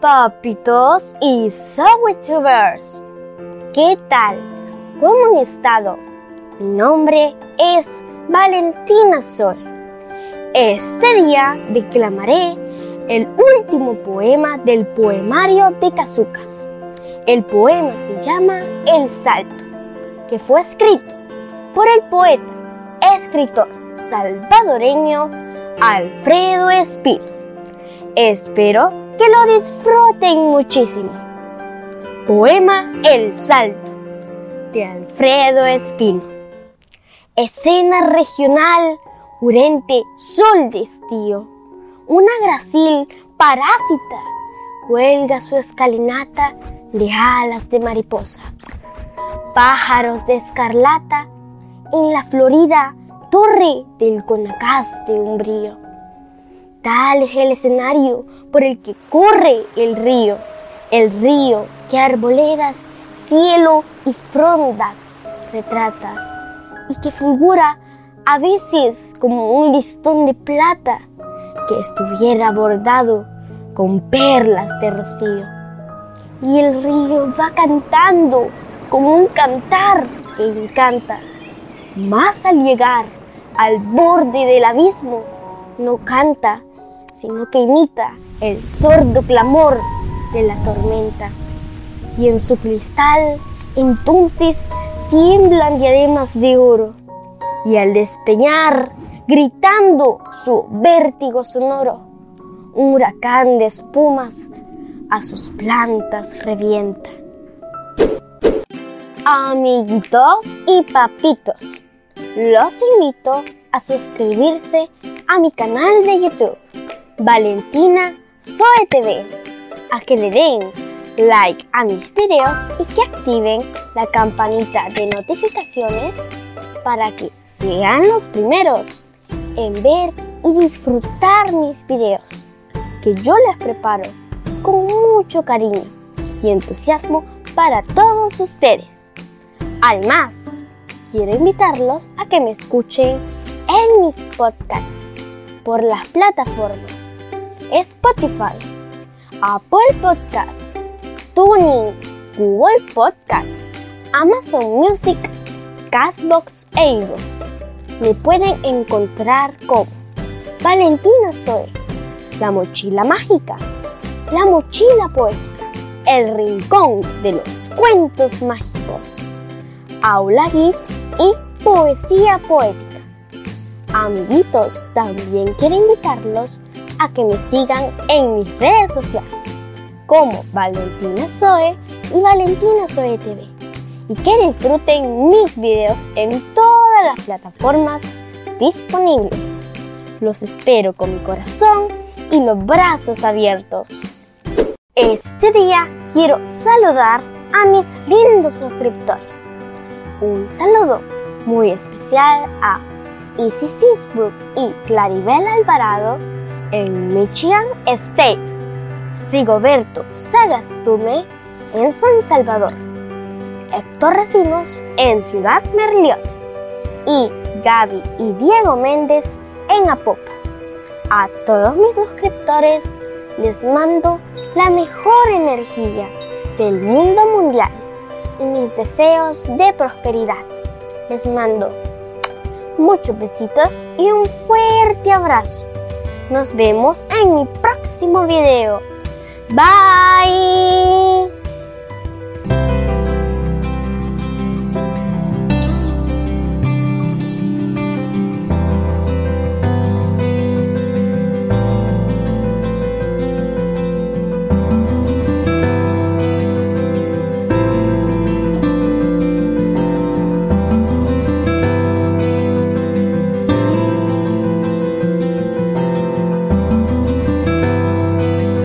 papitos y subtubers. ¿Qué tal? ¿Cómo han estado? Mi nombre es Valentina Sol. Este día declamaré el último poema del poemario de Cazucas. El poema se llama El Salto, que fue escrito por el poeta, escritor salvadoreño Alfredo Espino. Espero que lo disfruten muchísimo. Poema El Salto de Alfredo Espino. Escena regional, urente, sol de estío. Una gracil parásita cuelga su escalinata de alas de mariposa. Pájaros de escarlata en la florida torre del Conacás de Umbrío. Tal es el escenario por el que corre el río, el río que arboledas, cielo y frondas retrata y que fulgura a veces como un listón de plata que estuviera bordado con perlas de rocío. Y el río va cantando como un cantar que encanta. Más al llegar al borde del abismo, no canta, sino que imita el sordo clamor de la tormenta. Y en su cristal entonces tiemblan diademas de oro. Y al despeñar, gritando su vértigo sonoro, un huracán de espumas a sus plantas revienta. Amiguitos y papitos, los invito a suscribirse a mi canal de YouTube, Valentina Zoe TV, a que le den like a mis videos y que activen la campanita de notificaciones para que sean los primeros en ver y disfrutar mis videos que yo les preparo con mucho cariño y entusiasmo para todos ustedes. Además, quiero invitarlos a que me escuchen en mis podcasts por las plataformas Spotify, Apple Podcasts, TuneIn, Google Podcasts, Amazon Music, Castbox e Me pueden encontrar como Valentina Zoe, la mochila mágica, la mochila poética, el rincón de los cuentos mágicos, Aula Git y Poesía Poética. Amiguitos, también quiero invitarlos a que me sigan en mis redes sociales como Valentina Zoe y Valentina Zoe TV y que disfruten mis videos en todas las plataformas disponibles. Los espero con mi corazón y los brazos abiertos. Este día quiero saludar a mis lindos suscriptores. Un saludo muy especial a Izzy Seasbrook y Claribel Alvarado en Michigan State, Rigoberto Sagastume en San Salvador, Héctor Recinos en Ciudad Merliot y Gaby y Diego Méndez en Apopa. A todos mis suscriptores les mando la mejor energía del mundo mundial y mis deseos de prosperidad. Les mando muchos besitos y un fuerte abrazo. Nos vemos en mi próximo video. Bye.